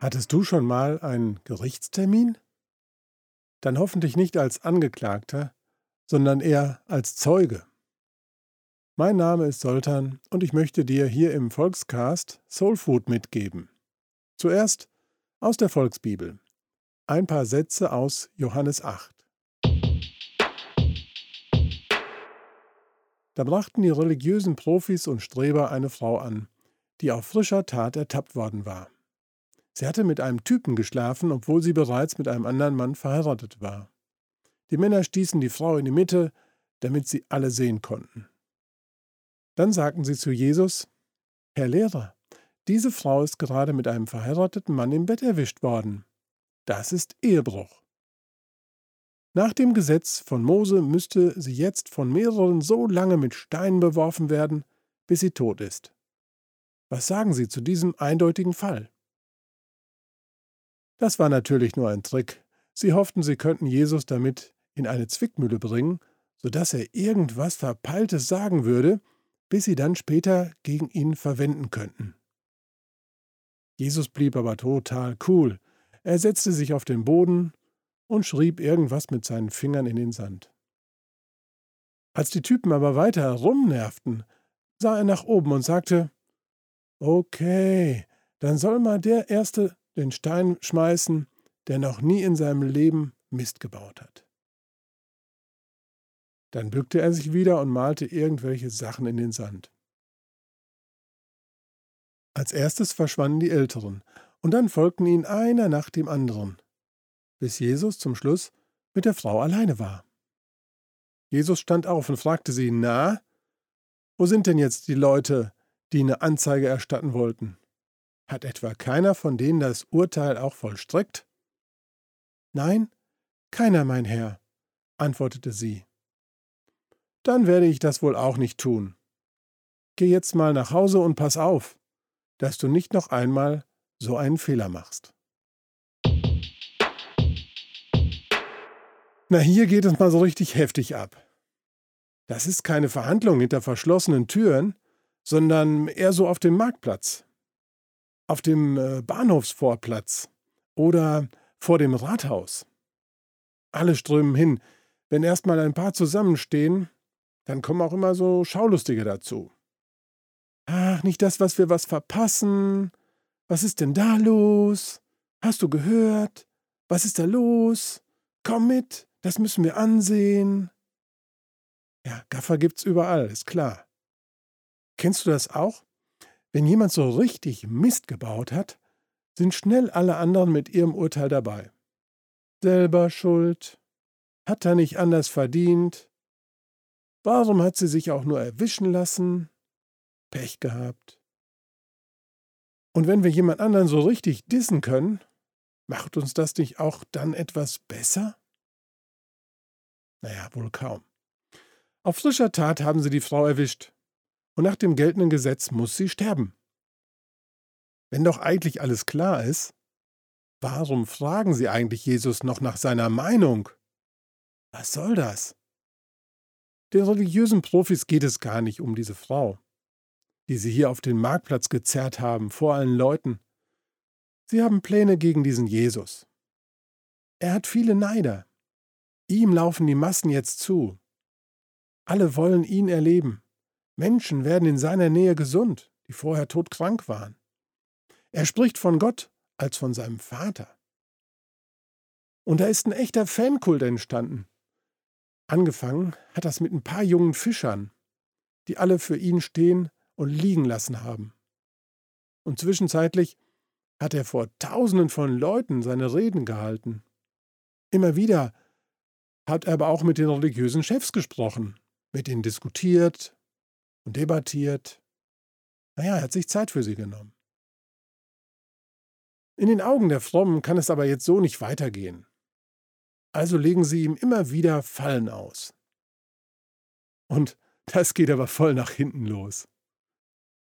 Hattest du schon mal einen Gerichtstermin? Dann hoffentlich nicht als Angeklagter, sondern eher als Zeuge. Mein Name ist Soltan und ich möchte dir hier im Volkscast Soul Food mitgeben. Zuerst aus der Volksbibel. Ein paar Sätze aus Johannes 8. Da brachten die religiösen Profis und Streber eine Frau an, die auf frischer Tat ertappt worden war. Sie hatte mit einem Typen geschlafen, obwohl sie bereits mit einem anderen Mann verheiratet war. Die Männer stießen die Frau in die Mitte, damit sie alle sehen konnten. Dann sagten sie zu Jesus, Herr Lehrer, diese Frau ist gerade mit einem verheirateten Mann im Bett erwischt worden. Das ist Ehebruch. Nach dem Gesetz von Mose müsste sie jetzt von mehreren so lange mit Steinen beworfen werden, bis sie tot ist. Was sagen Sie zu diesem eindeutigen Fall? Das war natürlich nur ein Trick. Sie hofften, sie könnten Jesus damit in eine Zwickmühle bringen, so dass er irgendwas Verpeiltes sagen würde, bis sie dann später gegen ihn verwenden könnten. Jesus blieb aber total cool. Er setzte sich auf den Boden und schrieb irgendwas mit seinen Fingern in den Sand. Als die Typen aber weiter herumnervten, sah er nach oben und sagte, Okay, dann soll mal der Erste den Stein schmeißen, der noch nie in seinem Leben Mist gebaut hat. Dann bückte er sich wieder und malte irgendwelche Sachen in den Sand. Als erstes verschwanden die Älteren, und dann folgten ihnen einer nach dem anderen, bis Jesus zum Schluss mit der Frau alleine war. Jesus stand auf und fragte sie, na, wo sind denn jetzt die Leute, die eine Anzeige erstatten wollten? Hat etwa keiner von denen das Urteil auch vollstreckt? Nein, keiner, mein Herr, antwortete sie. Dann werde ich das wohl auch nicht tun. Geh jetzt mal nach Hause und pass auf, dass du nicht noch einmal so einen Fehler machst. Na, hier geht es mal so richtig heftig ab. Das ist keine Verhandlung hinter verschlossenen Türen, sondern eher so auf dem Marktplatz auf dem äh, Bahnhofsvorplatz oder vor dem Rathaus. Alle strömen hin. Wenn erstmal ein paar zusammenstehen, dann kommen auch immer so Schaulustige dazu. Ach, nicht das, was wir was verpassen. Was ist denn da los? Hast du gehört? Was ist da los? Komm mit, das müssen wir ansehen. Ja, Gaffer gibt's überall, ist klar. Kennst du das auch? Wenn jemand so richtig Mist gebaut hat, sind schnell alle anderen mit ihrem Urteil dabei. Selber schuld, hat er nicht anders verdient, warum hat sie sich auch nur erwischen lassen, Pech gehabt. Und wenn wir jemand anderen so richtig dissen können, macht uns das nicht auch dann etwas besser? Naja, wohl kaum. Auf frischer Tat haben sie die Frau erwischt und nach dem geltenden Gesetz muss sie sterben. Wenn doch eigentlich alles klar ist, warum fragen sie eigentlich Jesus noch nach seiner Meinung? Was soll das? Den religiösen Profis geht es gar nicht um diese Frau, die sie hier auf den Marktplatz gezerrt haben, vor allen Leuten. Sie haben Pläne gegen diesen Jesus. Er hat viele Neider. Ihm laufen die Massen jetzt zu. Alle wollen ihn erleben. Menschen werden in seiner Nähe gesund, die vorher todkrank waren. Er spricht von Gott als von seinem Vater. Und da ist ein echter Fankult entstanden. Angefangen hat das mit ein paar jungen Fischern, die alle für ihn stehen und liegen lassen haben. Und zwischenzeitlich hat er vor Tausenden von Leuten seine Reden gehalten. Immer wieder hat er aber auch mit den religiösen Chefs gesprochen, mit ihnen diskutiert, und debattiert. Naja, er hat sich Zeit für sie genommen. In den Augen der Frommen kann es aber jetzt so nicht weitergehen. Also legen sie ihm immer wieder Fallen aus. Und das geht aber voll nach hinten los.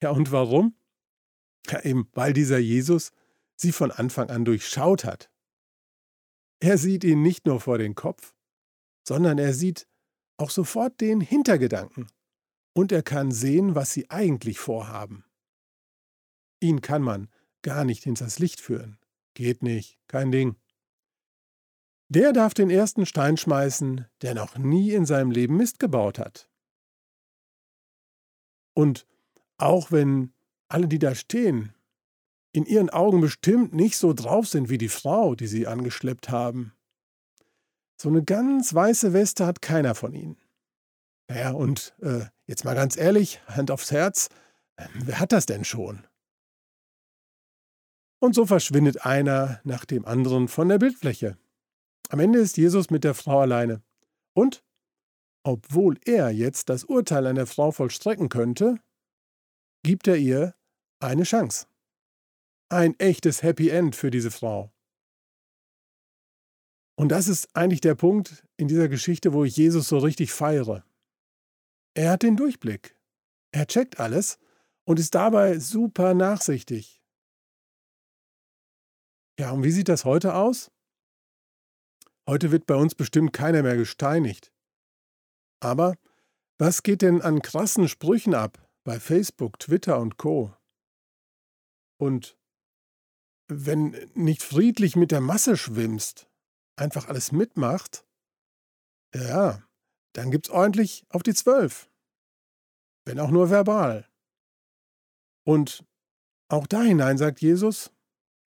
Ja, und warum? Ja, eben, weil dieser Jesus sie von Anfang an durchschaut hat. Er sieht ihn nicht nur vor den Kopf, sondern er sieht auch sofort den Hintergedanken und er kann sehen, was sie eigentlich vorhaben. Ihn kann man gar nicht hinters Licht führen. Geht nicht, kein Ding. Der darf den ersten Stein schmeißen, der noch nie in seinem Leben Mist gebaut hat. Und auch wenn alle, die da stehen, in ihren Augen bestimmt nicht so drauf sind wie die Frau, die sie angeschleppt haben. So eine ganz weiße Weste hat keiner von ihnen. Naja, und äh, jetzt mal ganz ehrlich, Hand aufs Herz, äh, wer hat das denn schon? Und so verschwindet einer nach dem anderen von der Bildfläche. Am Ende ist Jesus mit der Frau alleine. Und, obwohl er jetzt das Urteil an der Frau vollstrecken könnte, gibt er ihr eine Chance. Ein echtes Happy End für diese Frau. Und das ist eigentlich der Punkt in dieser Geschichte, wo ich Jesus so richtig feiere. Er hat den Durchblick. Er checkt alles und ist dabei super nachsichtig. Ja, und wie sieht das heute aus? Heute wird bei uns bestimmt keiner mehr gesteinigt. Aber was geht denn an krassen Sprüchen ab bei Facebook, Twitter und Co? Und wenn nicht friedlich mit der Masse schwimmst, einfach alles mitmacht, ja, dann gibt's ordentlich auf die Zwölf. Wenn auch nur verbal. Und auch da hinein sagt Jesus,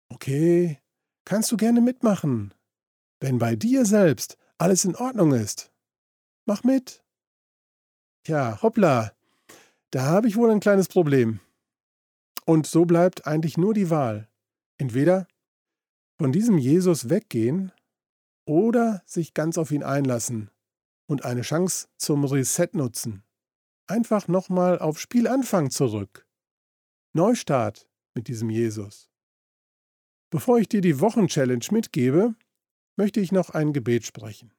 Okay, kannst du gerne mitmachen. Wenn bei dir selbst alles in Ordnung ist, mach mit. Tja, hoppla, da habe ich wohl ein kleines Problem. Und so bleibt eigentlich nur die Wahl. Entweder von diesem Jesus weggehen oder sich ganz auf ihn einlassen und eine Chance zum Reset nutzen. Einfach nochmal auf Spielanfang zurück. Neustart mit diesem Jesus. Bevor ich dir die Wochenchallenge mitgebe, möchte ich noch ein Gebet sprechen.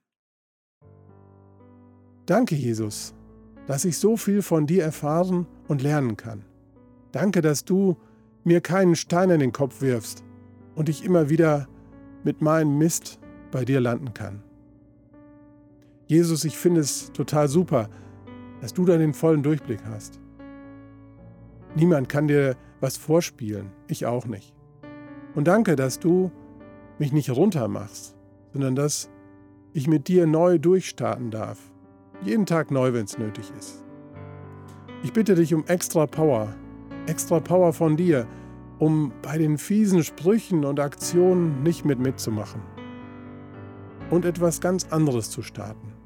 Danke, Jesus, dass ich so viel von dir erfahren und lernen kann. Danke, dass du mir keinen Stein in den Kopf wirfst und ich immer wieder mit meinem Mist bei dir landen kann. Jesus, ich finde es total super, dass du da den vollen Durchblick hast. Niemand kann dir was vorspielen, ich auch nicht. Und danke, dass du mich nicht runtermachst, sondern dass ich mit dir neu durchstarten darf. Jeden Tag neu, wenn es nötig ist. Ich bitte dich um extra Power, extra Power von dir, um bei den fiesen Sprüchen und Aktionen nicht mit mitzumachen und etwas ganz anderes zu starten.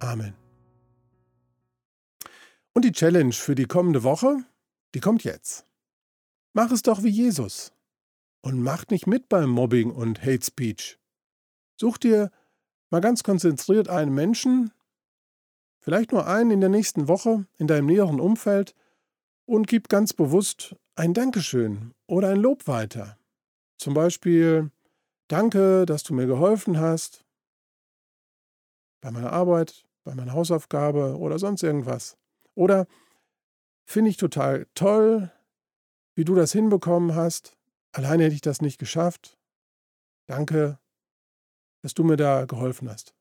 Amen. Und die Challenge für die kommende Woche, die kommt jetzt. Mach es doch wie Jesus und macht nicht mit beim Mobbing und Hate Speech. Such dir mal ganz konzentriert einen Menschen, vielleicht nur einen in der nächsten Woche in deinem näheren Umfeld und gib ganz bewusst ein Dankeschön oder ein Lob weiter. Zum Beispiel, danke, dass du mir geholfen hast bei meiner Arbeit, bei meiner Hausaufgabe oder sonst irgendwas. Oder finde ich total toll, wie du das hinbekommen hast. Alleine hätte ich das nicht geschafft. Danke, dass du mir da geholfen hast.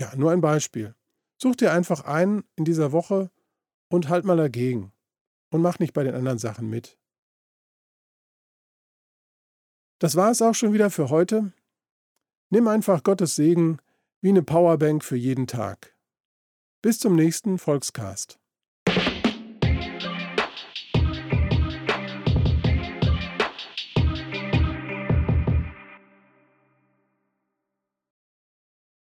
Ja, nur ein Beispiel. Such dir einfach einen in dieser Woche und halt mal dagegen und mach nicht bei den anderen Sachen mit. Das war es auch schon wieder für heute. Nimm einfach Gottes Segen wie eine Powerbank für jeden Tag. Bis zum nächsten Volkscast.